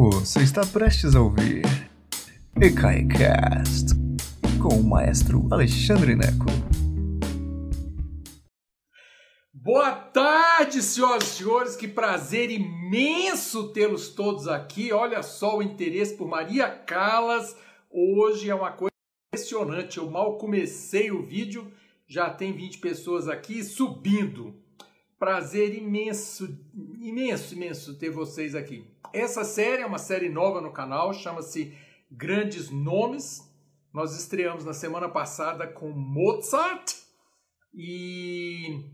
Você está prestes a ouvir EKAICAST com o maestro Alexandre Neco. Boa tarde, senhoras e senhores, que prazer imenso tê-los todos aqui. Olha só o interesse por Maria Callas. Hoje é uma coisa impressionante. Eu mal comecei o vídeo, já tem 20 pessoas aqui subindo. Prazer imenso, imenso, imenso ter vocês aqui. Essa série é uma série nova no canal, chama-se Grandes Nomes. Nós estreamos na semana passada com Mozart e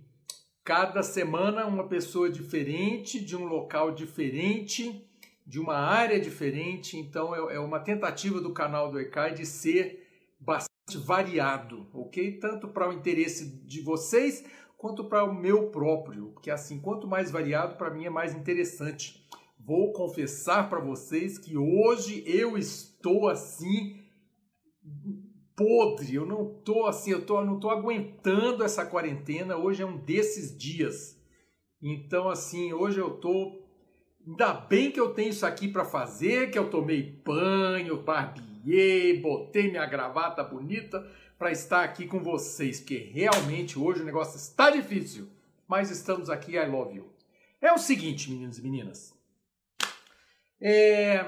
cada semana uma pessoa diferente, de um local diferente, de uma área diferente. Então é, é uma tentativa do canal do ECAI de ser bastante variado, ok? Tanto para o interesse de vocês quanto para o meu próprio, porque assim, quanto mais variado, para mim é mais interessante. Vou confessar para vocês que hoje eu estou assim podre, eu não tô assim, eu tô, não tô aguentando essa quarentena. Hoje é um desses dias. Então assim, hoje eu tô ainda bem que eu tenho isso aqui para fazer, que eu tomei banho, barbiei, botei minha gravata bonita para estar aqui com vocês, porque realmente hoje o negócio está difícil, mas estamos aqui, I love you. É o seguinte, meninos e meninas. É...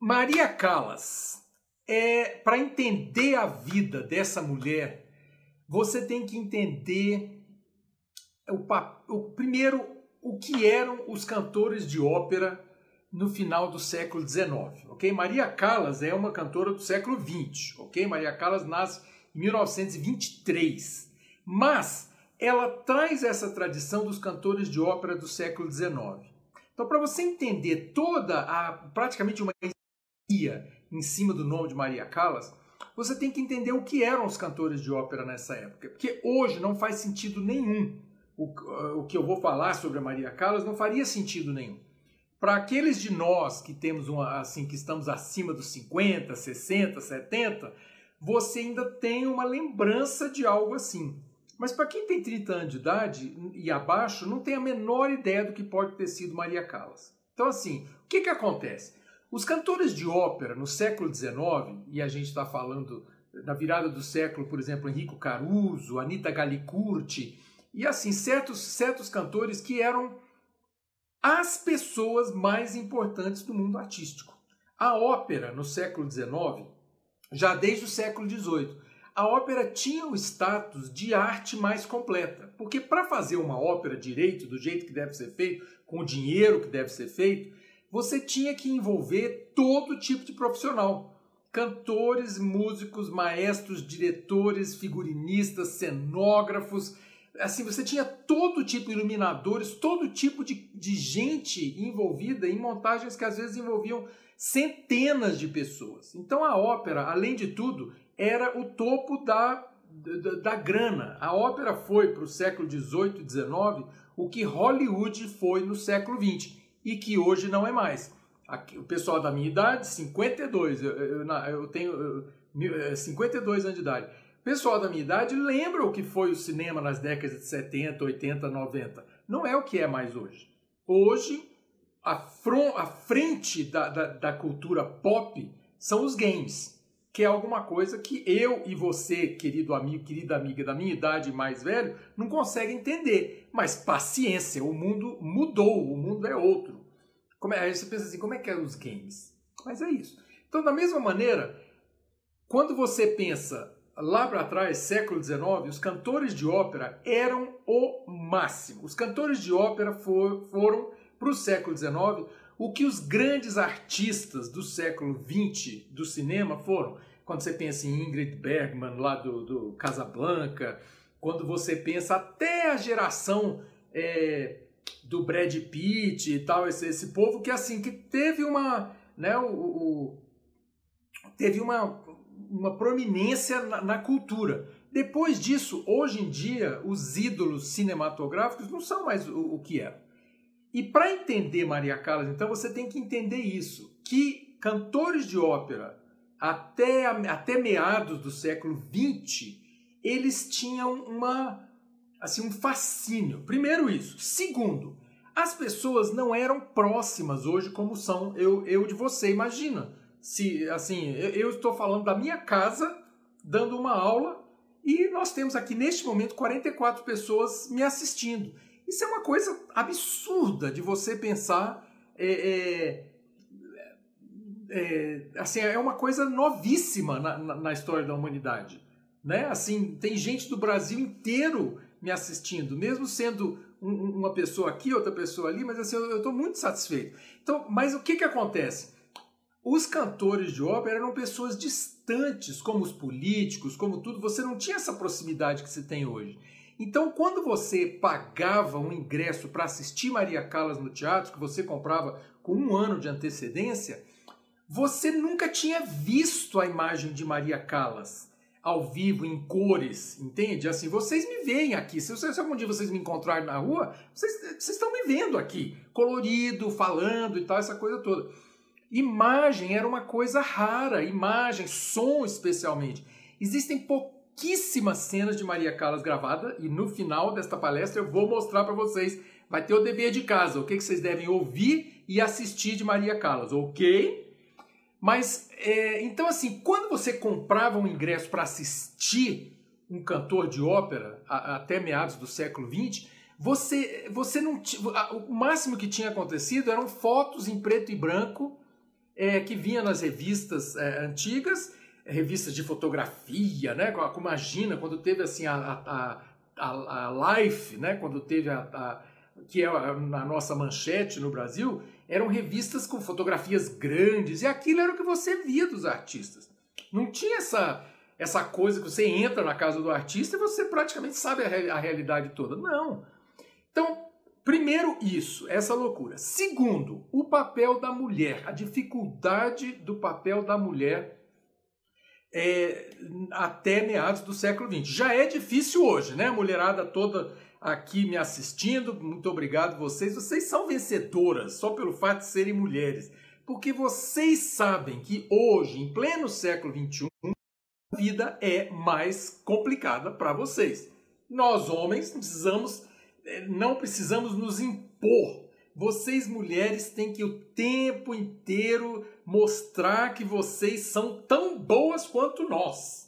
Maria Callas, é... para entender a vida dessa mulher, você tem que entender o, o primeiro o que eram os cantores de ópera no final do século XIX, ok? Maria Callas é uma cantora do século XX, ok? Maria Callas nasce em 1923, mas ela traz essa tradição dos cantores de ópera do século XIX. Então, para você entender toda a praticamente uma ideia em cima do nome de Maria Callas, você tem que entender o que eram os cantores de ópera nessa época, porque hoje não faz sentido nenhum o, o que eu vou falar sobre a Maria Callas não faria sentido nenhum. Para aqueles de nós que temos uma assim que estamos acima dos 50, 60, 70, você ainda tem uma lembrança de algo assim. Mas para quem tem 30 anos de idade e abaixo, não tem a menor ideia do que pode ter sido Maria Callas. Então, assim, o que, que acontece? Os cantores de ópera no século XIX, e a gente está falando da virada do século, por exemplo, Enrico Caruso, Anita Gallicurti, e assim, certos, certos cantores que eram as pessoas mais importantes do mundo artístico. A ópera, no século XIX, já desde o século XVIII, a ópera tinha o status de arte mais completa. Porque para fazer uma ópera direito, do jeito que deve ser feito, com o dinheiro que deve ser feito, você tinha que envolver todo tipo de profissional. Cantores, músicos, maestros, diretores, figurinistas, cenógrafos, assim, você tinha todo tipo de iluminadores, todo tipo de, de gente envolvida em montagens que às vezes envolviam centenas de pessoas. Então a ópera, além de tudo, era o topo da, da, da grana. A ópera foi para o século XVIII e XIX o que Hollywood foi no século XX e que hoje não é mais. Aqui, o pessoal da minha idade, 52, eu, eu, eu tenho eu, 52 anos de idade pessoal da minha idade lembra o que foi o cinema nas décadas de 70, 80, 90. Não é o que é mais hoje. Hoje, a, front, a frente da, da, da cultura pop são os games, que é alguma coisa que eu e você, querido amigo, querida amiga da minha idade mais velho, não consegue entender. Mas paciência, o mundo mudou, o mundo é outro. Como é, aí você pensa assim, como é que é os games? Mas é isso. Então, da mesma maneira, quando você pensa lá para trás, século XIX, os cantores de ópera eram o máximo. Os cantores de ópera for, foram, para o século XIX, o que os grandes artistas do século XX do cinema foram. Quando você pensa em Ingrid Bergman, lá do, do Casablanca, quando você pensa até a geração é, do Brad Pitt e tal, esse, esse povo que assim que teve uma, né, o, o teve uma uma prominência na, na, cultura. Depois disso, hoje em dia, os ídolos cinematográficos não são mais o, o que eram. E para entender Maria Callas, então, você tem que entender isso, que cantores de ópera até, até meados do século XX, eles tinham uma, assim, um fascínio. Primeiro isso. Segundo, as pessoas não eram próximas hoje como são eu, eu de você. Imagina, se assim, eu, eu estou falando da minha casa, dando uma aula, e nós temos aqui neste momento 44 pessoas me assistindo. Isso é uma coisa absurda de você pensar. É, é, é, assim, é uma coisa novíssima na, na, na, história da humanidade. Né? Assim, tem gente do Brasil inteiro me assistindo, mesmo sendo um, uma pessoa aqui, outra pessoa ali, mas assim, eu estou muito satisfeito. Então, mas o que, que acontece? Os cantores de ópera eram pessoas distantes, como os políticos, como tudo. Você não tinha essa proximidade que se tem hoje. Então, quando você pagava um ingresso para assistir Maria Callas no teatro, que você comprava com um ano de antecedência, você nunca tinha visto a imagem de Maria Callas ao vivo, em cores, entende? Assim, vocês me veem aqui. Se, se algum dia vocês me encontrarem na rua, vocês, vocês estão me vendo aqui, colorido, falando e tal, essa coisa toda. Imagem era uma coisa rara, imagem, som especialmente. Existem pouquíssimas cenas de Maria Callas gravada e no final desta palestra eu vou mostrar para vocês. Vai ter o dever de casa, o que, que vocês devem ouvir e assistir de Maria Callas, ok? Mas, é, então assim, quando você comprava um ingresso para assistir um cantor de ópera a, até meados do século XX, você, você não o máximo que tinha acontecido eram fotos em preto e branco é, que vinha nas revistas é, antigas, revistas de fotografia, né? Imagina quando teve assim a, a, a, a Life, né? Quando teve a, a que é na nossa manchete no Brasil, eram revistas com fotografias grandes, e aquilo era o que você via dos artistas. Não tinha essa, essa coisa que você entra na casa do artista e você praticamente sabe a, a realidade toda. Não. Então, primeiro, isso, essa loucura. Segundo, o papel da mulher, a dificuldade do papel da mulher é, até meados do século XX. Já é difícil hoje, né? A mulherada toda aqui me assistindo, muito obrigado vocês. Vocês são vencedoras só pelo fato de serem mulheres, porque vocês sabem que hoje, em pleno século XXI, a vida é mais complicada para vocês. Nós homens precisamos, eh, não precisamos nos impor. Vocês mulheres têm que o tempo inteiro mostrar que vocês são tão boas quanto nós.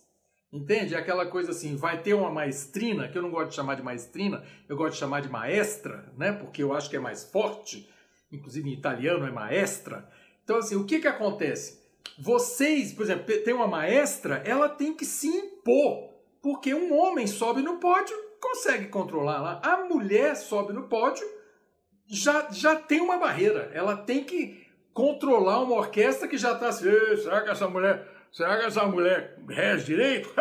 Entende? É aquela coisa assim, vai ter uma maestrina, que eu não gosto de chamar de maestrina, eu gosto de chamar de maestra, né? Porque eu acho que é mais forte. Inclusive em italiano é maestra. Então, assim, o que que acontece? Vocês, por exemplo, tem uma maestra, ela tem que se impor. Porque um homem sobe no pódio, consegue controlar lá. A mulher sobe no pódio, já, já tem uma barreira. Ela tem que controlar uma orquestra que já está assim, será que essa mulher Será que essa mulher rege direito?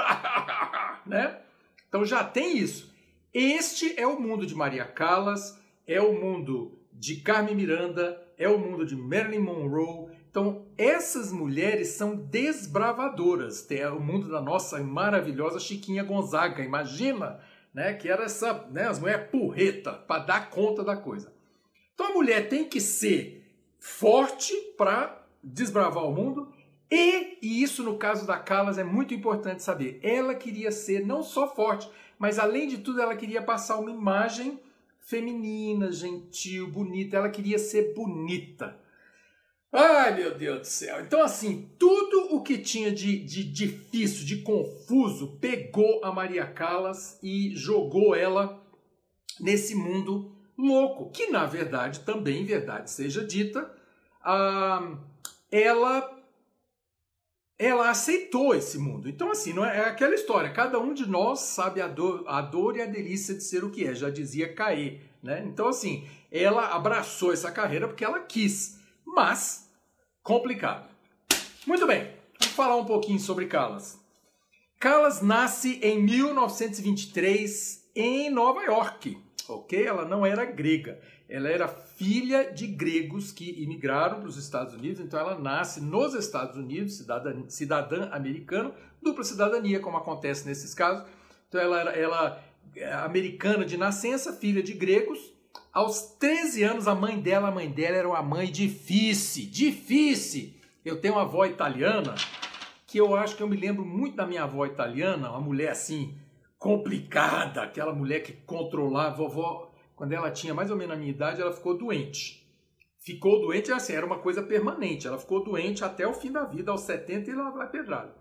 né? Então já tem isso. Este é o mundo de Maria Callas, é o mundo de Carmen Miranda, é o mundo de Marilyn Monroe. Então, essas mulheres são desbravadoras. Tem o mundo da nossa maravilhosa Chiquinha Gonzaga. Imagina, né? Que era essa, né? As mulheres porreta para dar conta da coisa. Então, a mulher tem que ser forte para desbravar o mundo e, e isso no caso da Callas é muito importante saber, ela queria ser não só forte, mas além de tudo ela queria passar uma imagem feminina, gentil, bonita, ela queria ser bonita. Ai meu Deus do céu! Então, assim, tudo o que tinha de, de difícil, de confuso, pegou a Maria Callas e jogou ela nesse mundo louco, que na verdade, também, verdade seja dita, ah, ela ela aceitou esse mundo. Então, assim, não é, é, aquela história. Cada um de nós sabe a dor, a dor e a delícia de ser o que é, já dizia Caê. Né? Então, assim, ela abraçou essa carreira porque ela quis, mas complicado. Muito bem, vamos falar um pouquinho sobre Callas. Callas nasce em 1923 em Nova York, ok? Ela não era grega, ela era filha de gregos que imigraram para os Estados Unidos, então ela nasce nos Estados Unidos, cidadã, cidadã americana, dupla cidadania, como acontece nesses casos. Então ela era ela, é americana de nascença, filha de gregos. Aos 13 anos, a mãe dela, a mãe dela era uma mãe difícil, difícil. Eu tenho uma avó italiana que eu acho que eu me lembro muito da minha avó italiana, uma mulher assim complicada, aquela mulher que controlava, vovó quando ela tinha mais ou menos a minha idade, ela ficou doente. Ficou doente, assim, era uma coisa permanente. Ela ficou doente até o fim da vida, aos 70 e lá vai pedrada.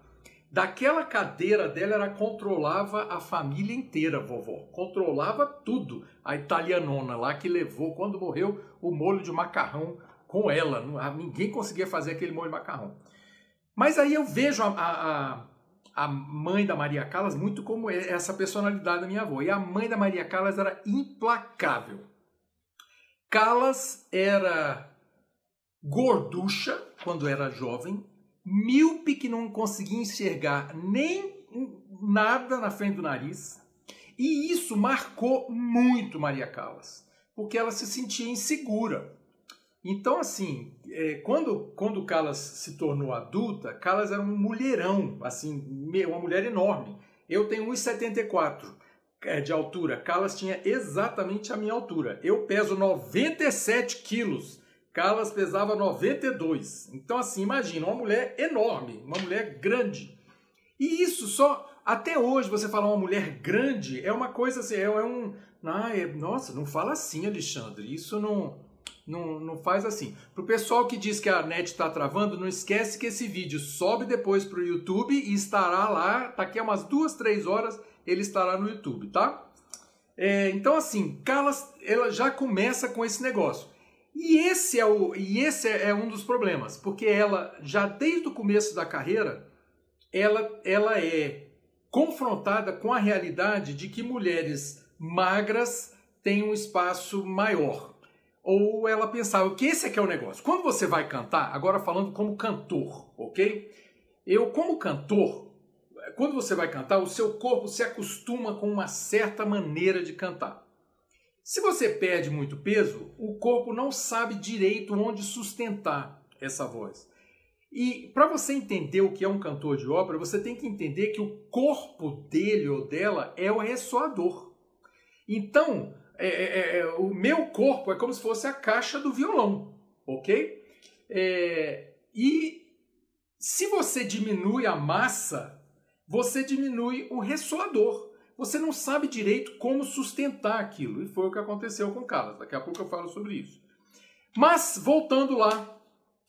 Daquela cadeira dela, ela controlava a família inteira, vovó. Controlava tudo. A italianona lá que levou, quando morreu, o molho de macarrão com ela. Ninguém conseguia fazer aquele molho de macarrão. Mas aí eu vejo a, a, a mãe da Maria Callas muito como essa personalidade da minha avó. E a mãe da Maria Callas era implacável. Callas era gorducha quando era jovem, míope que não conseguia enxergar nem nada na frente do nariz. E isso marcou muito Maria Callas, porque ela se sentia insegura. Então, assim, é, quando, quando Callas se tornou adulta, Callas era um mulherão, assim, uma mulher enorme. Eu tenho 1,74 é, de altura. Callas tinha exatamente a minha altura. Eu peso 97 quilos. Carlas pesava 92. Então, assim, imagina, uma mulher enorme, uma mulher grande. E isso só. Até hoje, você falar uma mulher grande é uma coisa assim, é, é um. Ah, é, nossa, não fala assim, Alexandre. Isso não, não, não faz assim. Pro pessoal que diz que a net está travando, não esquece que esse vídeo sobe depois pro YouTube e estará lá. Daqui a umas duas, três horas ele estará no YouTube, tá? É, então, assim, Carlas, ela já começa com esse negócio. E esse é o e esse é, é um dos problemas, porque ela já desde o começo da carreira, ela ela é confrontada com a realidade de que mulheres magras têm um espaço maior. Ou ela pensava que esse aqui é o negócio. Quando você vai cantar, agora falando como cantor, ok? Eu, como cantor, quando você vai cantar, o seu corpo se acostuma com uma certa maneira de cantar. Se você perde muito peso, o corpo não sabe direito onde sustentar essa voz. E para você entender o que é um cantor de ópera, você tem que entender que o corpo dele ou dela é o ressoador. Então, é, é, é, é o meu corpo é como se fosse a caixa do violão, ok? É, e se você diminui a massa, você diminui o ressoador você não sabe direito como sustentar aquilo. E foi o que aconteceu com Calas. Daqui a pouco eu falo sobre isso. Mas, voltando lá,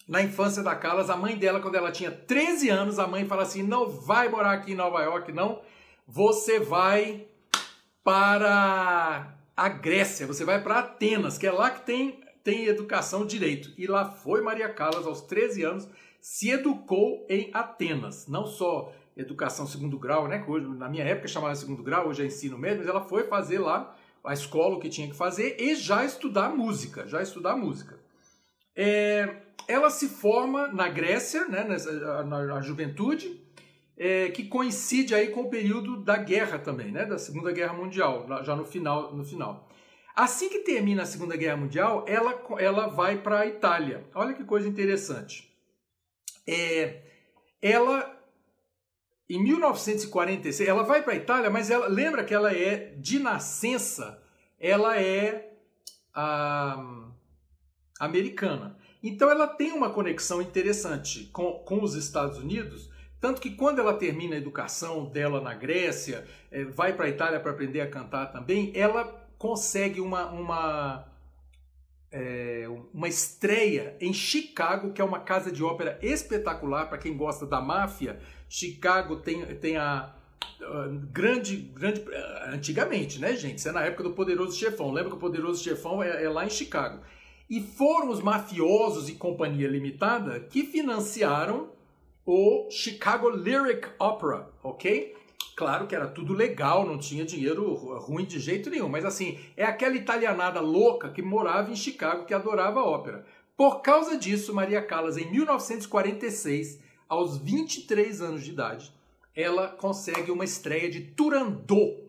na infância da Calas, a mãe dela, quando ela tinha 13 anos, a mãe fala assim: não vai morar aqui em Nova York, não. Você vai para a Grécia, você vai para Atenas, que é lá que tem, tem educação direito. E lá foi Maria Callas, aos 13 anos, se educou em Atenas. Não só educação segundo grau, né? Que hoje, na minha época chamava segundo grau, hoje é ensino médio, mas ela foi fazer lá a escola o que tinha que fazer e já estudar música, já estudar música. É, ela se forma na Grécia, né, na, na, na juventude, é, que coincide aí com o período da guerra também, né, da Segunda Guerra Mundial, já no final, no final. Assim que termina a Segunda Guerra Mundial, ela, ela vai para a Itália. Olha que coisa interessante. É, ela em 1946, ela vai para a Itália, mas ela lembra que ela é de nascença, ela é ah, americana. Então ela tem uma conexão interessante com, com os Estados Unidos, tanto que quando ela termina a educação dela na Grécia, é, vai para a Itália para aprender a cantar também, ela consegue uma, uma é, uma estreia em Chicago, que é uma casa de ópera espetacular para quem gosta da máfia. Chicago tem, tem a uh, grande, grande. Uh, antigamente, né, gente? Isso é na época do Poderoso Chefão. Lembra que o Poderoso Chefão é, é lá em Chicago. E foram os mafiosos e companhia limitada que financiaram o Chicago Lyric Opera, ok? Claro que era tudo legal, não tinha dinheiro ruim de jeito nenhum, mas assim, é aquela italianada louca que morava em Chicago que adorava ópera. Por causa disso, Maria Callas, em 1946, aos 23 anos de idade, ela consegue uma estreia de Turandot,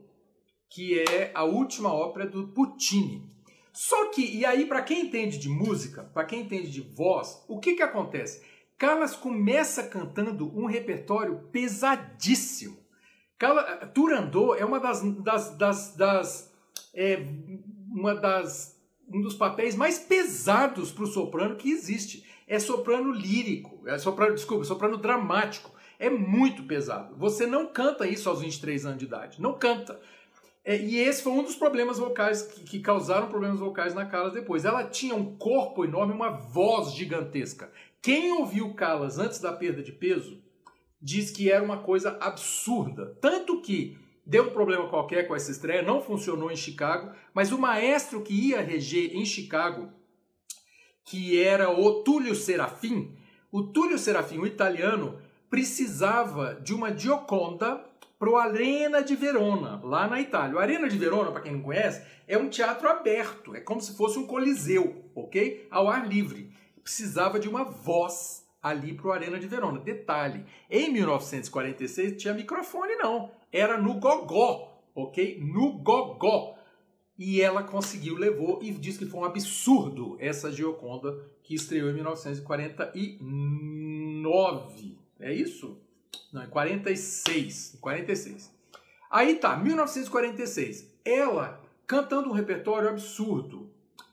que é a última ópera do Puccini. Só que, e aí, para quem entende de música, para quem entende de voz, o que, que acontece? Callas começa cantando um repertório pesadíssimo. Turandot é uma das, das, das, das é, uma das um dos papéis mais pesados para o soprano que existe. É soprano lírico, é soprano, desculpa, soprano dramático. É muito pesado. Você não canta isso aos 23 anos de idade, não canta. É, e esse foi um dos problemas vocais que, que, causaram problemas vocais na Calas depois. Ela tinha um corpo enorme, uma voz gigantesca. Quem ouviu Calas antes da perda de peso diz que era uma coisa absurda. Tanto que deu um problema qualquer com essa estreia, não funcionou em Chicago, mas o maestro que ia reger em Chicago, que era o Túlio Serafim, o Túlio Serafim, o italiano, precisava de uma Gioconda para o Arena de Verona, lá na Itália. O Arena de Verona, para quem não conhece, é um teatro aberto, é como se fosse um coliseu, ok? Ao ar livre. Precisava de uma voz ali para o Arena de Verona. Detalhe, em 1946 tinha microfone não, era no gogó, ok? No gogó. E ela conseguiu, levou e diz que foi um absurdo essa Gioconda que estreou em 1949. É isso? Não, em 46. Em 46. Aí tá, 1946. Ela cantando um repertório absurdo,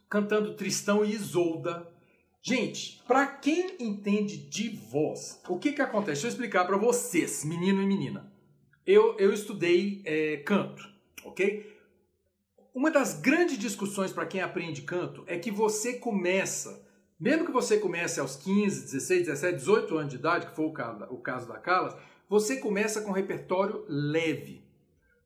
cantando Tristão e Isolda, Gente, para quem entende de voz, o que que acontece? Deixa eu explicar para vocês, menino e menina. Eu, eu estudei é, canto, ok? Uma das grandes discussões para quem aprende canto é que você começa, mesmo que você comece aos 15, 16, 17, 18 anos de idade, que foi o caso, o caso da Calas, você começa com um repertório leve.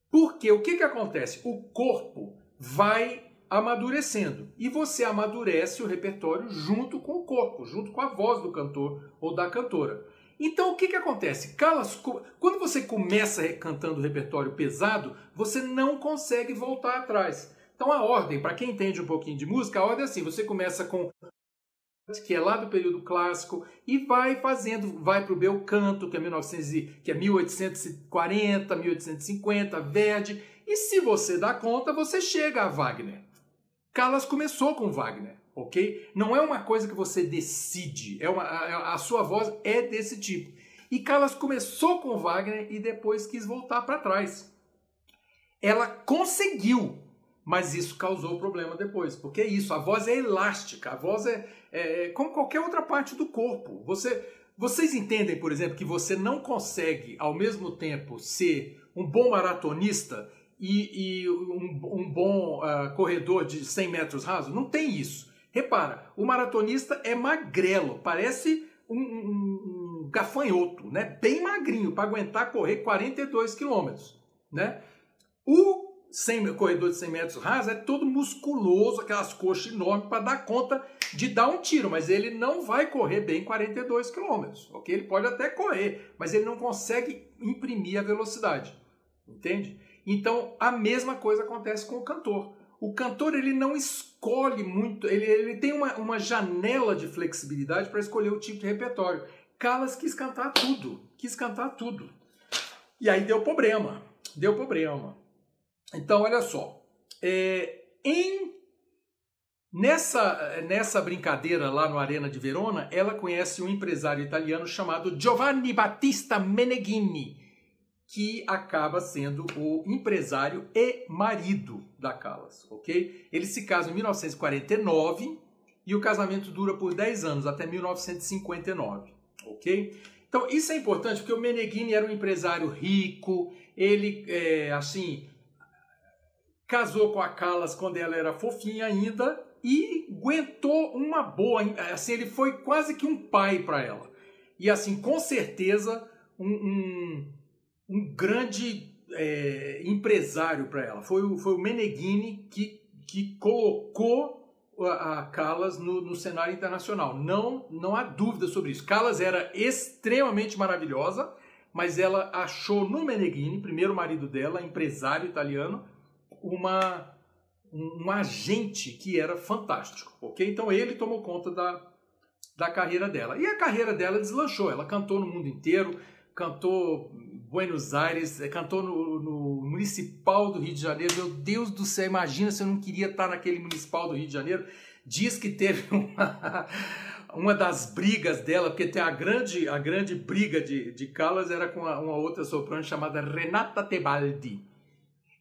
Porque o que, que acontece? O corpo vai amadurecendo. E você amadurece o repertório junto com o corpo, junto com a voz do cantor ou da cantora. Então o que, que acontece? Calas, quando você começa cantando repertório pesado, você não consegue voltar atrás. Então a ordem, para quem entende um pouquinho de música, a ordem é assim: você começa com que é lá do período clássico e vai fazendo, vai para o bel canto, que é 1900, que é 1840, 1850, Verdi, e se você dá conta, você chega a Wagner. Calas começou com Wagner, ok? Não é uma coisa que você decide, é uma, a, sua voz é desse tipo. E Calas começou com Wagner e depois quis voltar para trás. Ela conseguiu, mas isso causou problema depois, porque é isso, a voz é elástica, a voz é, é como qualquer outra parte do corpo. Você, vocês entendem, por exemplo, que você não consegue ao mesmo tempo ser um bom maratonista e, e um, um, bom uh, corredor de 100 metros rasos? Não tem isso. Repara, o maratonista é magrelo, parece um, um, um gafanhoto, né? bem magrinho, para aguentar correr 42 quilômetros. Né? O 100, corredor de 100 metros rasos é todo musculoso, aquelas coxas enormes para dar conta de dar um tiro, mas ele não vai correr bem 42 quilômetros, ok? Ele pode até correr, mas ele não consegue imprimir a velocidade, entende? Então, a mesma coisa acontece com o cantor. O cantor ele não escolhe muito, ele, ele tem uma, uma janela de flexibilidade para escolher o tipo de repertório. Calas quis cantar tudo, quis cantar tudo. E aí deu problema, deu problema. Então, olha só, é, em nessa, nessa brincadeira lá no Arena de Verona, ela conhece um empresário italiano chamado Giovanni Battista Meneghini, que acaba sendo o empresário e marido da Callas, ok? Eles se casam em 1949 e o casamento dura por 10 anos, até 1959, ok? Então isso é importante porque o Meneghini era um empresário rico, ele, é, assim, casou com a Callas quando ela era fofinha ainda e aguentou uma boa, assim, ele foi quase que um pai para ela. E assim, com certeza, um, um um grande é, empresário para ela. Foi o, foi o Meneghini que, que colocou a, Callas no, no, cenário internacional. Não, não há dúvida sobre isso. Callas era extremamente maravilhosa, mas ela achou no Meneghini, primeiro marido dela, empresário italiano, uma um, um agente que era fantástico, ok? Então ele tomou conta da, da carreira dela. E a carreira dela deslanchou. Ela cantou no mundo inteiro, cantou Buenos Aires, eh, cantou no, no, Municipal do Rio de Janeiro. Meu Deus do céu, imagina se eu não queria estar naquele Municipal do Rio de Janeiro. Diz que teve uma, uma das brigas dela, porque tem a grande, a grande briga de, de Callas era com uma, uma outra soprano chamada Renata Tebaldi.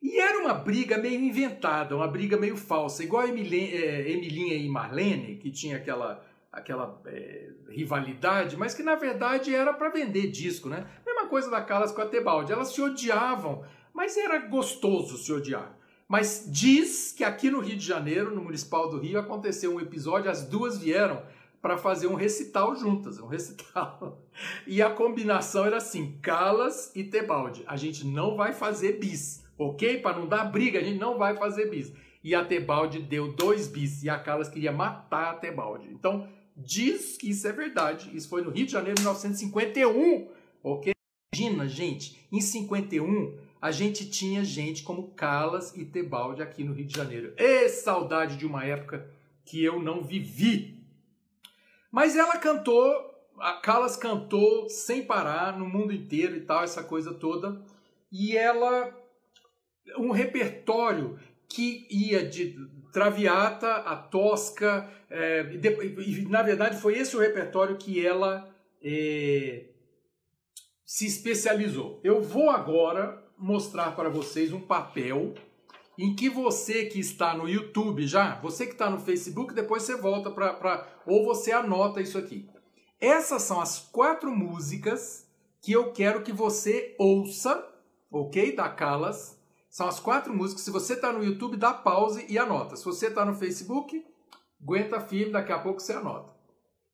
E era uma briga meio inventada, uma briga meio falsa, igual a eh, Emilinha e Marlene, que tinha aquela aquela é, rivalidade, mas que na verdade era para vender disco, né? Coisa da Calas com a Tebaldi, elas se odiavam, mas era gostoso se odiar. Mas diz que aqui no Rio de Janeiro, no Municipal do Rio, aconteceu um episódio, as duas vieram para fazer um recital juntas, um recital. E a combinação era assim, Calas e Tebaldi. A gente não vai fazer bis, ok? Para não dar briga, a gente não vai fazer bis. E a Tebaldi deu dois bis e a Calas queria matar a Tebaldi. Então, diz que isso é verdade. Isso foi no Rio de Janeiro de 1951, ok? Imagina, gente, em 51 a gente tinha gente como Calas e Tebaldi aqui no Rio de Janeiro. E saudade de uma época que eu não vivi. Mas ela cantou, a Calas cantou sem parar no mundo inteiro e tal, essa coisa toda. E ela, um repertório que ia de Traviata a Tosca, é, e, na verdade foi esse o repertório que ela é, se especializou. Eu vou agora mostrar para vocês um papel em que você que está no YouTube já, você que está no Facebook, depois você volta para. ou você anota isso aqui. Essas são as quatro músicas que eu quero que você ouça, ok? Da Calas. São as quatro músicas. Se você está no YouTube, dá pause e anota. Se você está no Facebook, aguenta firme, daqui a pouco você anota.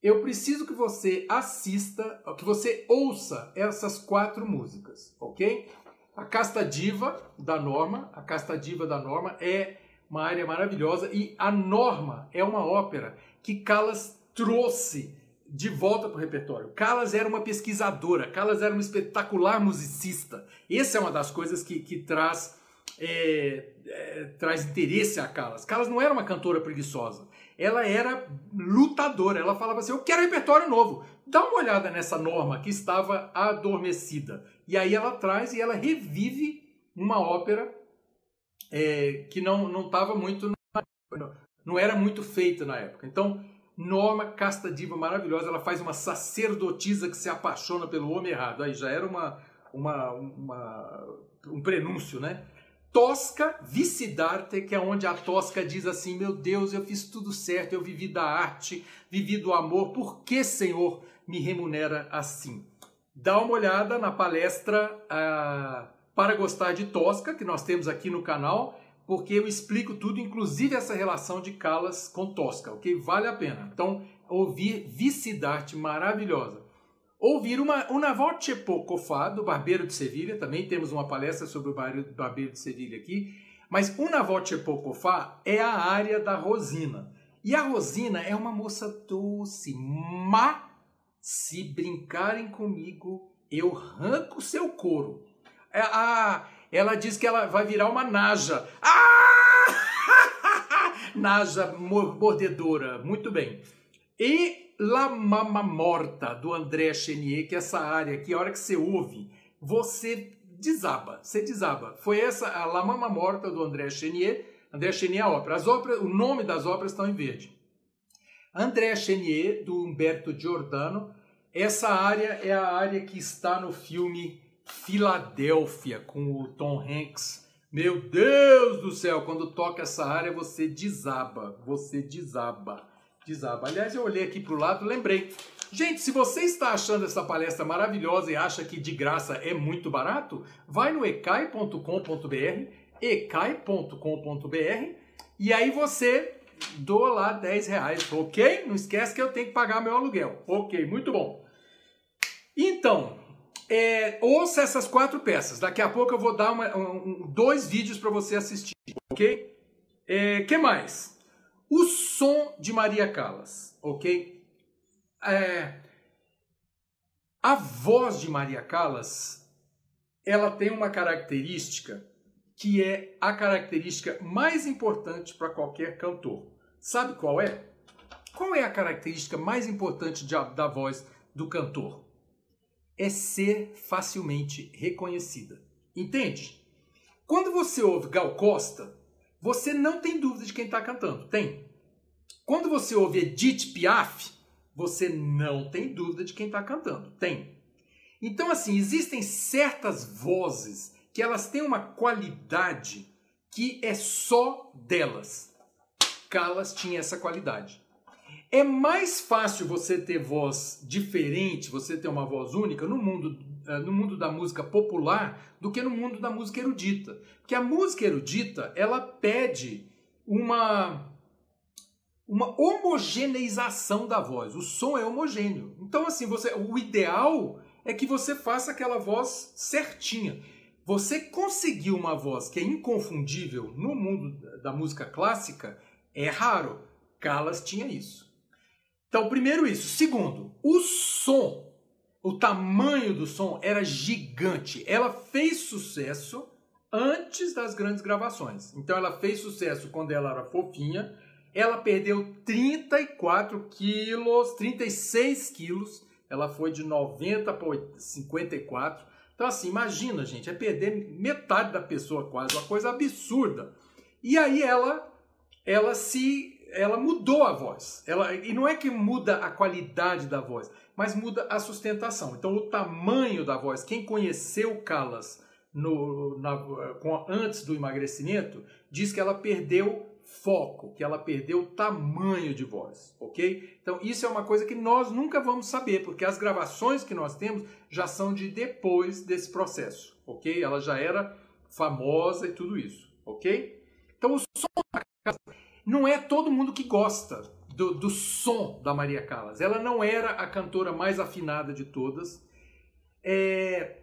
Eu preciso que você assista, que você ouça essas quatro músicas, ok? A Casta Diva da Norma, a Casta Diva da Norma é uma área maravilhosa e a Norma é uma ópera que Callas trouxe de volta para o repertório. Callas era uma pesquisadora, Callas era uma espetacular musicista. Essa é uma das coisas que, que traz, é, é, traz interesse a Callas. Callas não era uma cantora preguiçosa ela era lutadora. Ela falava assim: Eu quero repertório novo. Dá uma olhada nessa norma que estava adormecida. E aí ela traz e ela revive uma ópera é, que não estava muito. Não era muito feita na época. Então, Norma Casta Diva maravilhosa, ela faz uma sacerdotisa que se apaixona pelo homem errado. Aí já era uma, uma, uma um prenúncio, né? Tosca Vicidarte, que é onde a Tosca diz assim: Meu Deus, eu fiz tudo certo, eu vivi da arte, vivi do amor, por que, Senhor, me remunera assim? Dá uma olhada na palestra uh, Para Gostar de Tosca, que nós temos aqui no canal, porque eu explico tudo, inclusive essa relação de Calas com Tosca, ok? Vale a pena. Então, ouvir Vicidarte, maravilhosa. Ouvir uma Una voce poco fa, do Barbeiro de Sevilha, também temos uma palestra sobre o Barbeiro de Sevilha aqui, mas Una voce poco fa é a área da Rosina. E a Rosina é uma moça doce, mas se brincarem comigo, eu arranco seu couro. É, a, ela diz que ela vai virar uma naja. Ah! naja mordedora, muito bem. E La Mama Morta, do André Chenier, que é essa área aqui, a hora que você ouve, você desaba, você desaba. Foi essa, a La Mama Morta, do André Chenier. André Chenier é a ópera. As óperas. O nome das óperas estão em verde. André Chenier, do Humberto Giordano. Essa área é a área que está no filme Filadélfia, com o Tom Hanks. Meu Deus do céu, quando toca essa área, você desaba, você desaba desaba. Aliás, eu olhei aqui para o lado lembrei. Gente, se você está achando essa palestra maravilhosa e acha que de graça é muito barato, vai no ecai.com.br, ecai.com.br, e aí você doa lá 10 reais, ok? Não esquece que eu tenho que pagar meu aluguel. Ok, muito bom. Então, é, ouça essas quatro peças. Daqui a pouco eu vou dar uma, um, dois vídeos para você assistir, ok? É, que mais? O som de Maria Callas, ok? É, a voz de Maria Callas, ela tem uma característica que é a característica mais importante para qualquer cantor. Sabe qual é? Qual é a característica mais importante de, da voz do cantor? É ser facilmente reconhecida. Entende? Quando você ouve Gal Costa, você não tem dúvida de quem está cantando. Tem. Quando você ouve Edith Piaf, você não tem dúvida de quem está cantando. Tem. Então, assim, existem certas vozes que elas têm uma qualidade que é só delas. Calas tinha essa qualidade. é mais fácil você ter voz diferente, você ter uma voz única no mundo, no mundo da música popular do que no mundo da música erudita. Porque a música erudita, ela pede uma uma homogeneização da voz. O som é homogêneo. Então assim, você o ideal é que você faça aquela voz certinha. Você conseguir uma voz que é inconfundível no mundo da música clássica é raro. Callas tinha isso. Então, primeiro isso. Segundo, o som, o tamanho do som era gigante. Ela fez sucesso antes das grandes gravações. Então, ela fez sucesso quando ela era fofinha. Ela perdeu 34 quilos, 36 quilos. Ela foi de 90 para 54. Então, assim, imagina, gente, é perder metade da pessoa quase, uma coisa absurda. E aí ela, ela se ela mudou a voz. Ela, e não é que muda a qualidade da voz, mas muda a sustentação. Então, o tamanho da voz, quem conheceu Callas no, na, com, antes do emagrecimento, diz que ela perdeu foco, que ela perdeu tamanho de voz, ok? Então, isso é uma coisa que nós nunca vamos saber, porque as gravações que nós temos já são de depois desse processo, ok? Ela já era famosa e tudo isso, ok? Então, o som não é todo mundo que gosta do, do som da Maria Callas. Ela não era a cantora mais afinada de todas, é,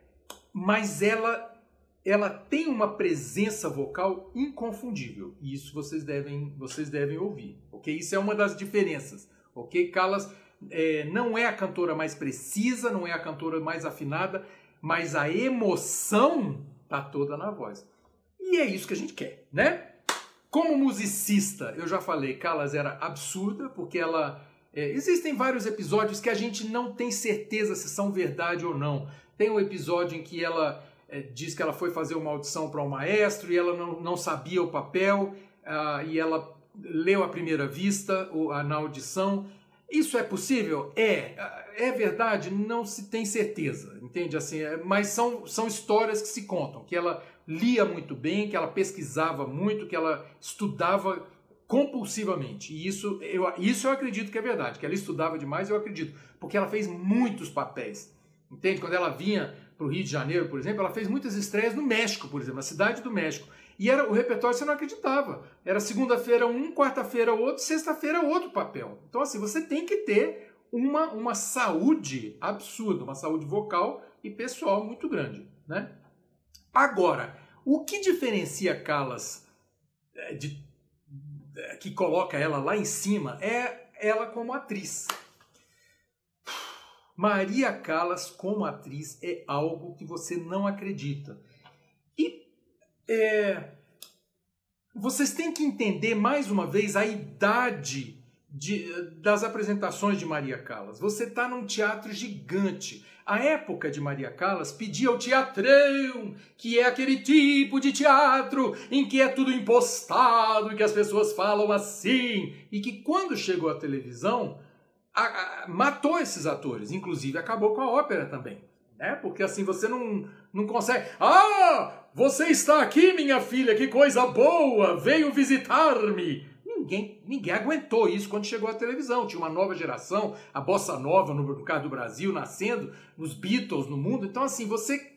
mas ela ela tem uma presença vocal inconfundível. E isso vocês devem, vocês devem ouvir, ok? Isso é uma das diferenças, ok? Callas é, não é a cantora mais precisa, não é a cantora mais afinada, mas a emoção tá toda na voz. E é isso que a gente quer, né? Como musicista, eu já falei, Callas era absurda, porque ela. É, existem vários episódios que a gente não tem certeza se são verdade ou não. Tem um episódio em que ela é, diz que ela foi fazer uma audição para um maestro e ela não, não sabia o papel, uh, e ela leu à primeira vista ou, na audição. Isso é possível? É. É verdade? Não se tem certeza, entende? Assim, é, mas são, são histórias que se contam, que ela lia muito bem, que ela pesquisava muito, que ela estudava compulsivamente. E isso eu, isso eu acredito que é verdade, que ela estudava demais, eu acredito, porque ela fez muitos papéis. Entende? Quando ela vinha para o Rio de Janeiro, por exemplo, ela fez muitas estreias no México, por exemplo, na cidade do México. E era o repertório você não acreditava. Era segunda-feira um, quarta-feira outro, sexta-feira outro papel. Então, assim, você tem que ter uma, uma saúde absurda, uma saúde vocal e pessoal muito grande, né? Agora, o que diferencia Callas eh, de, eh, que coloca ela lá em cima é ela como atriz. Maria Callas como atriz é algo que você não acredita. E é, vocês têm que entender mais uma vez a idade de, das apresentações de Maria Callas. Você está num teatro gigante. A época de Maria Callas pedia o teatrão, que é aquele tipo de teatro em que é tudo impostado e que as pessoas falam assim. E que quando chegou a televisão, a, a, matou esses atores. Inclusive acabou com a ópera também. Né? Porque assim você não, não consegue. Ah! Você está aqui, minha filha, que coisa boa! Veio visitar-me! Ninguém, ninguém aguentou isso quando chegou à televisão. Tinha uma nova geração, a bossa nova, no, no caso do Brasil, nascendo, nos Beatles, no mundo. Então, assim, você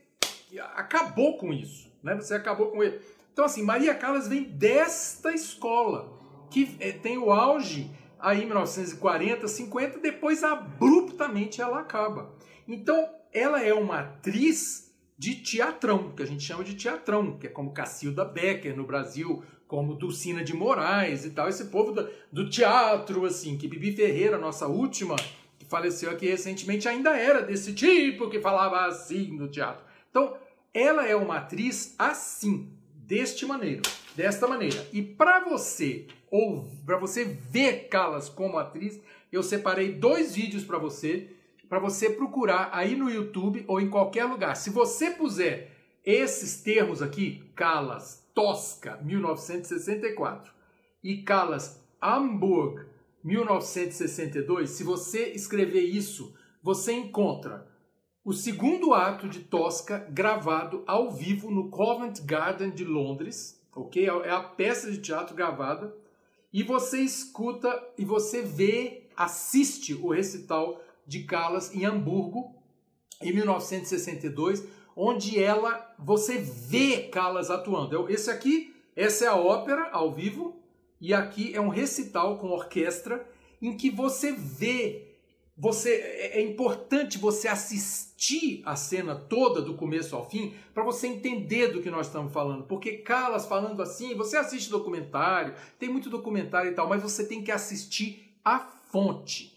acabou com isso. Né? Você acabou com ele. Então, assim, Maria Callas vem desta escola, que é, tem o auge aí em 1940, 50, depois abruptamente ela acaba. Então, ela é uma atriz de teatrão, que a gente chama de teatrão, que é como Cacilda Becker no Brasil, como Dulcina de Moraes e tal, esse povo do, do teatro, assim, que Bibi Ferreira, nossa última, que faleceu aqui recentemente, ainda era desse tipo que falava assim no teatro. Então, ela é uma atriz assim, deste maneiro, desta maneira. E para você ou para você ver Calas como atriz, eu separei dois vídeos para você, para você procurar aí no YouTube ou em qualquer lugar. Se você puser esses termos aqui, Calas Tosca, 1964, e Callas Hamburg, 1962, se você escrever isso, você encontra o segundo ato de Tosca gravado ao vivo no Covent Garden de Londres, ok? É a peça de teatro gravada. E você escuta e você vê assiste o recital de Callas em Hamburgo, em 1962, onde ela, você vê Callas atuando. Esse aqui, essa é a ópera ao vivo, e aqui é um recital com orquestra, em que você vê você é, é importante você assistir a cena toda do começo ao fim para você entender do que nós estamos falando, porque Calas falando assim, você assiste documentário, tem muito documentário e tal, mas você tem que assistir a fonte.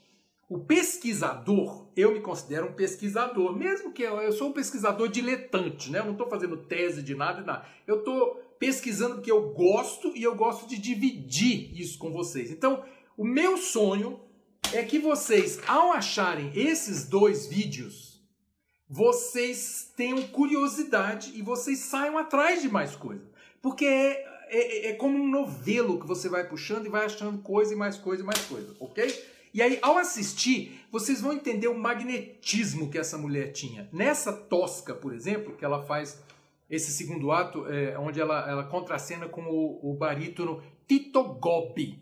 O pesquisador, eu me considero um pesquisador, mesmo que eu, eu sou um pesquisador diletante, né? Eu não estou fazendo tese de nada e nada. Eu estou pesquisando porque eu gosto e eu gosto de dividir isso com vocês. Então, o meu sonho é que vocês, ao acharem esses dois vídeos, vocês tenham curiosidade e vocês saiam atrás de mais coisa. Porque é, é, é, como um novelo que você vai puxando e vai achando coisa e mais coisa e mais coisa, ok? E aí, ao assistir, vocês vão entender o magnetismo que essa mulher tinha. Nessa tosca, por exemplo, que ela faz esse segundo ato, é, onde ela, ela contracena com o, o barítono Tito Gobbi.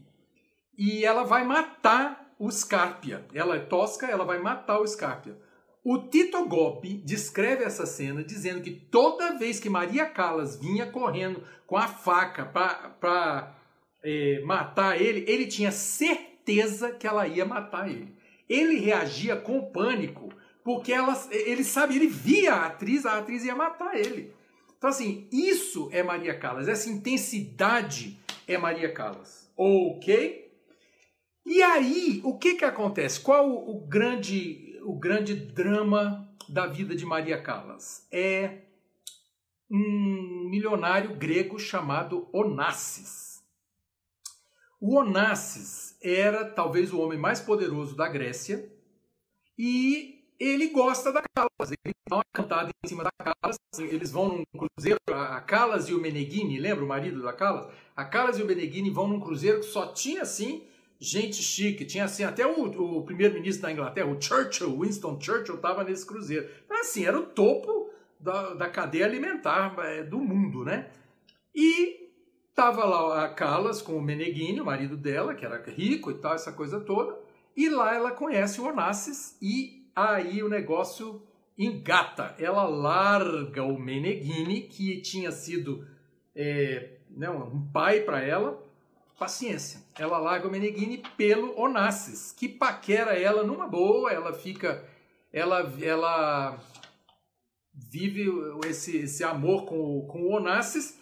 E ela vai matar o Scarpia. Ela é tosca, ela vai matar o Scarpia. O Tito Goppi descreve essa cena dizendo que toda vez que Maria Callas vinha correndo com a faca para é, matar ele, ele tinha certeza que ela ia matar ele. Ele reagia com pânico, porque ela, ele sabe, ele via a atriz, a atriz ia matar ele. Então, assim, isso é Maria Callas, essa intensidade é Maria Callas. Ok? E aí, o que que acontece? Qual o, o grande, o grande drama da vida de Maria Callas? É um milionário grego chamado Onassis. O Onassis era talvez o homem mais poderoso da Grécia e ele gosta da Calas. Ele dá uma cantada em cima da Calas. Eles vão num cruzeiro, a Calas e o Meneghini, lembra o marido da Calas? A Calas e o Meneghini vão num cruzeiro que só tinha assim gente chique. Tinha assim, até o, o primeiro-ministro da Inglaterra, o Churchill, Winston Churchill, estava nesse cruzeiro. Então, assim, era o topo da, da cadeia alimentar é, do mundo, né? E tava lá a Callas com o Meneghini, o marido dela, que era rico e tal, essa coisa toda. E lá ela conhece o Onassis e aí o negócio engata. Ela larga o Meneghini, que tinha sido é, né, um pai para ela, paciência. Ela larga o Meneghini pelo Onassis, que paquera ela numa boa, ela fica. Ela, ela vive esse, esse amor com com o Onassis,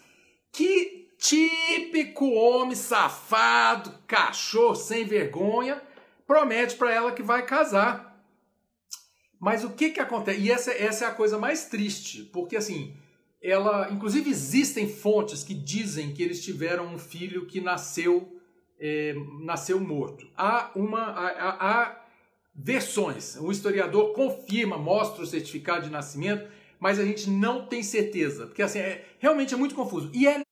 que típico homem safado, cachorro sem vergonha, promete para ela que vai casar. Mas o que que acontece? E essa, essa é a coisa mais triste, porque assim, ela, inclusive existem fontes que dizem que eles tiveram um filho que nasceu é, nasceu morto. Há uma há, há versões. O historiador confirma, mostra o certificado de nascimento, mas a gente não tem certeza, porque assim é, realmente é muito confuso. E é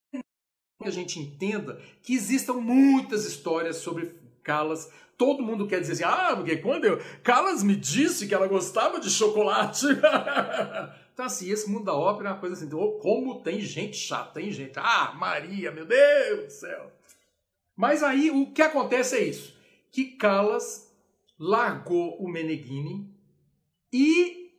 que a gente entenda que existam muitas histórias sobre Calas. Todo mundo quer dizer assim, ah, porque quando eu, Calas me disse que ela gostava de chocolate. Então, assim, esse mundo da ópera é uma coisa assim, como tem gente chata, tem gente. Ah, Maria, meu Deus do céu. Mas aí o que acontece é isso: que Callas largou o Meneghini e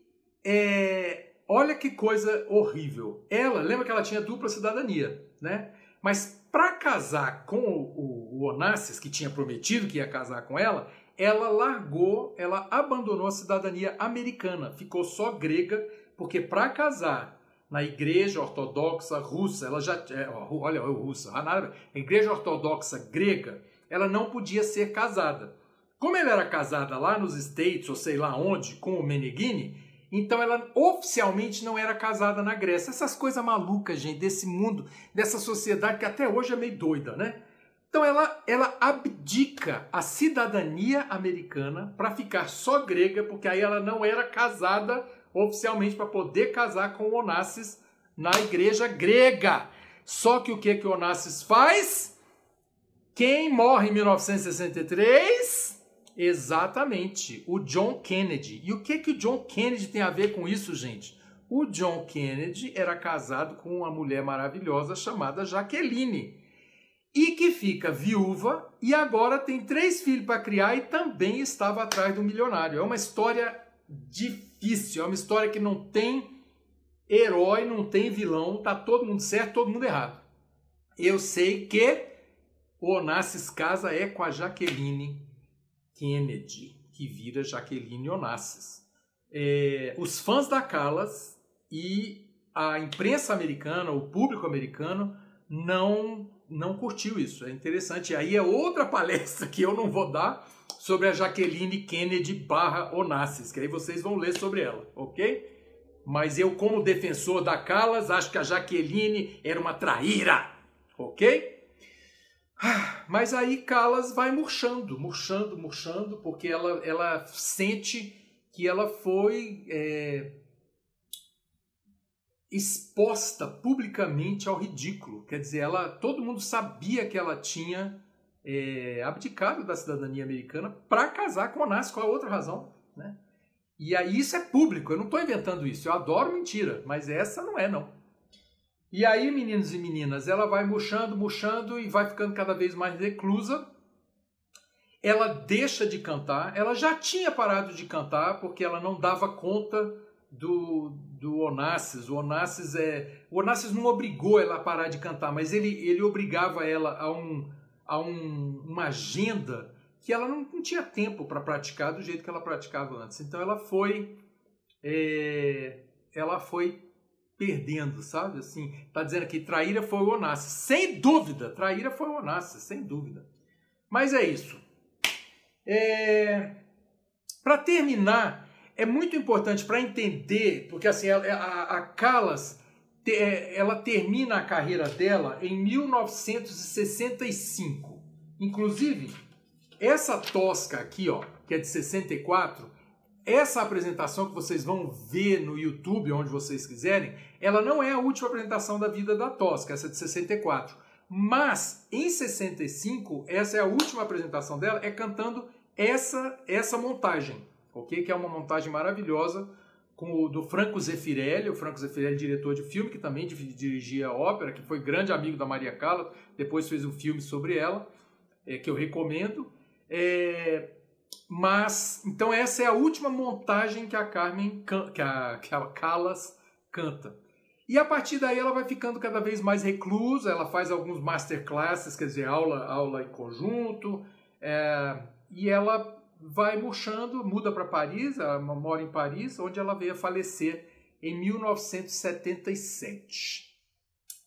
é, olha que coisa horrível. Ela, lembra que ela tinha dupla cidadania, né? Mas para casar com o, o Onassis, que tinha prometido que ia casar com ela, ela largou, ela abandonou a cidadania americana, ficou só grega porque para casar na igreja ortodoxa russa, ela já é, olha, russa, a igreja ortodoxa grega, ela não podia ser casada. Como ela era casada lá nos States, ou sei lá onde, com o Meneghini, então ela oficialmente não era casada na Grécia. Essas coisas malucas, gente, desse mundo, dessa sociedade que até hoje é meio doida, né? Então ela, ela abdica a cidadania americana para ficar só grega, porque aí ela não era casada oficialmente para poder casar com Onassis na igreja grega. Só que o que que Onassis faz? Quem morre em 1963? Exatamente, o John Kennedy. E o que que o John Kennedy tem a ver com isso, gente? O John Kennedy era casado com uma mulher maravilhosa chamada Jaqueline. e que fica viúva e agora tem três filhos para criar e também estava atrás do milionário. É uma história difícil, é uma história que não tem herói, não tem vilão, tá todo mundo certo, todo mundo errado. Eu sei que o Onassis casa é com a Jaqueline Kennedy, que vira Jaqueline Onassis. É, os fãs da Callas e a imprensa americana, o público americano, não não curtiu isso. É interessante. Aí é outra palestra que eu não vou dar sobre a Jaqueline Kennedy barra Onassis, que aí vocês vão ler sobre ela, ok? Mas eu, como defensor da Calas, acho que a Jaqueline era uma traíra, ok? Ah, mas aí Calas vai murchando, murchando, murchando, porque ela, ela sente que ela foi é, exposta publicamente ao ridículo. Quer dizer, ela, todo mundo sabia que ela tinha é, abdicado da cidadania americana para casar com Onassis. Qual a outra razão? Né? E aí isso é público, eu não estou inventando isso. Eu adoro mentira, mas essa não é, não. E aí, meninos e meninas, ela vai murchando, murchando e vai ficando cada vez mais reclusa. Ela deixa de cantar. Ela já tinha parado de cantar porque ela não dava conta do, do Onassis. O Onassis é, o Onassis não obrigou ela a parar de cantar, mas ele, ele obrigava ela a, um, a um, uma agenda que ela não, não tinha tempo para praticar do jeito que ela praticava antes. Então ela foi é, ela foi perdendo, sabe? Assim, tá dizendo aqui, traíra foi o Onassis. Sem dúvida, traíra foi o Onassis, sem dúvida. Mas é isso. É... Para terminar, é muito importante para entender, porque assim, a, a, a Callas é, ela termina a carreira dela em 1965. Inclusive, essa tosca aqui, ó, que é de 64, essa apresentação que vocês vão ver no YouTube, onde vocês quiserem, ela não é a última apresentação da vida da Tosca, essa é de 64. Mas em 65, essa é a última apresentação dela, é cantando essa essa montagem ok? Que é uma montagem maravilhosa com o do Franco Zeffirelli, o Franco Zeffirelli, diretor de filme, que também dirigia a ópera, que foi grande amigo da Maria Callas, depois fez um filme sobre ela, é, que eu recomendo. É, mas, então essa é a última montagem que a Carmen, que a, que a Callas canta. E a partir daí ela vai ficando cada vez mais reclusa, ela faz alguns masterclasses, quer dizer, aula, aula em conjunto, é, e ela vai murchando, muda para Paris, ela mora em Paris, onde ela veio a falecer em 1977.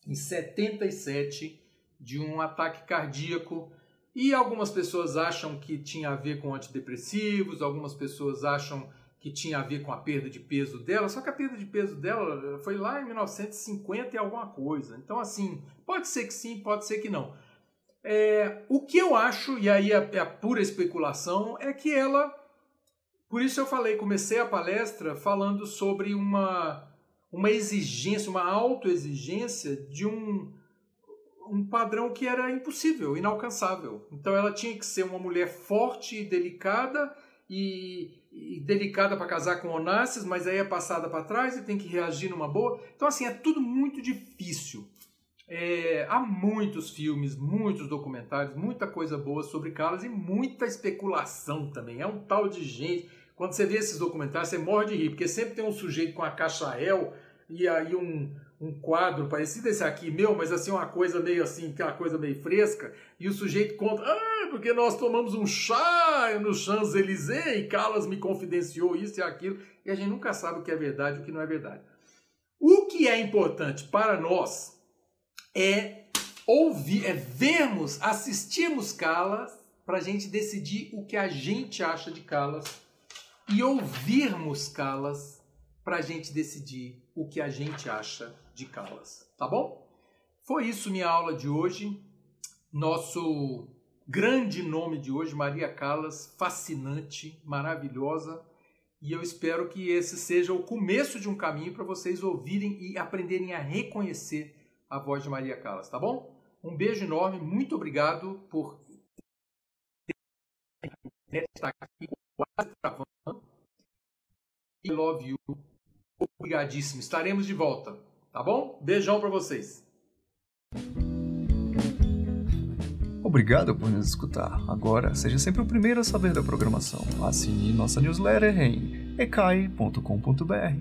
Em 77, de um ataque cardíaco. E algumas pessoas acham que tinha a ver com antidepressivos, algumas pessoas acham que tinha a ver com a perda de peso dela, só que a perda de peso dela foi lá em 1950 e alguma coisa. Então, assim, pode ser que sim, pode ser que não. É, o que eu acho, e aí é, é a pura especulação, é que ela. Por isso eu falei, comecei a palestra falando sobre uma, uma exigência, uma autoexigência de um, um padrão que era impossível, inalcançável. Então ela tinha que ser uma mulher forte e delicada e, e delicada para casar com Onassis, mas aí é passada para trás e tem que reagir numa boa. Então assim, é tudo muito difícil. É, há muitos filmes, muitos documentários, muita coisa boa sobre Callas e muita especulação também. É um tal de gente. Quando você vê esses documentários, você morre de rir, porque sempre tem um sujeito com a caixa El e aí um, um quadro parecido esse aqui, meu, mas assim, uma coisa meio assim, uma coisa meio fresca, e o sujeito conta, ah, porque nós tomamos um chá no Champs-Élysées e Callas me confidenciou isso e aquilo, e a gente nunca sabe o que é verdade e o que não é verdade. O que é importante para nós, é ouvir, é vermos, assistirmos Calas para a gente decidir o que a gente acha de Calas e ouvirmos Calas para a gente decidir o que a gente acha de Calas, tá bom? Foi isso minha aula de hoje. Nosso grande nome de hoje, Maria Calas, fascinante, maravilhosa. E eu espero que esse seja o começo de um caminho para vocês ouvirem e aprenderem a reconhecer a voz de Maria Callas, tá bom? Um beijo enorme, muito obrigado por estar aqui quase travando. I love you. Obrigadíssimo. Estaremos de volta, tá bom? Beijão para vocês. Obrigado por nos escutar. Agora, seja sempre o primeiro a saber da programação. Assine nossa newsletter em ecai.com.br.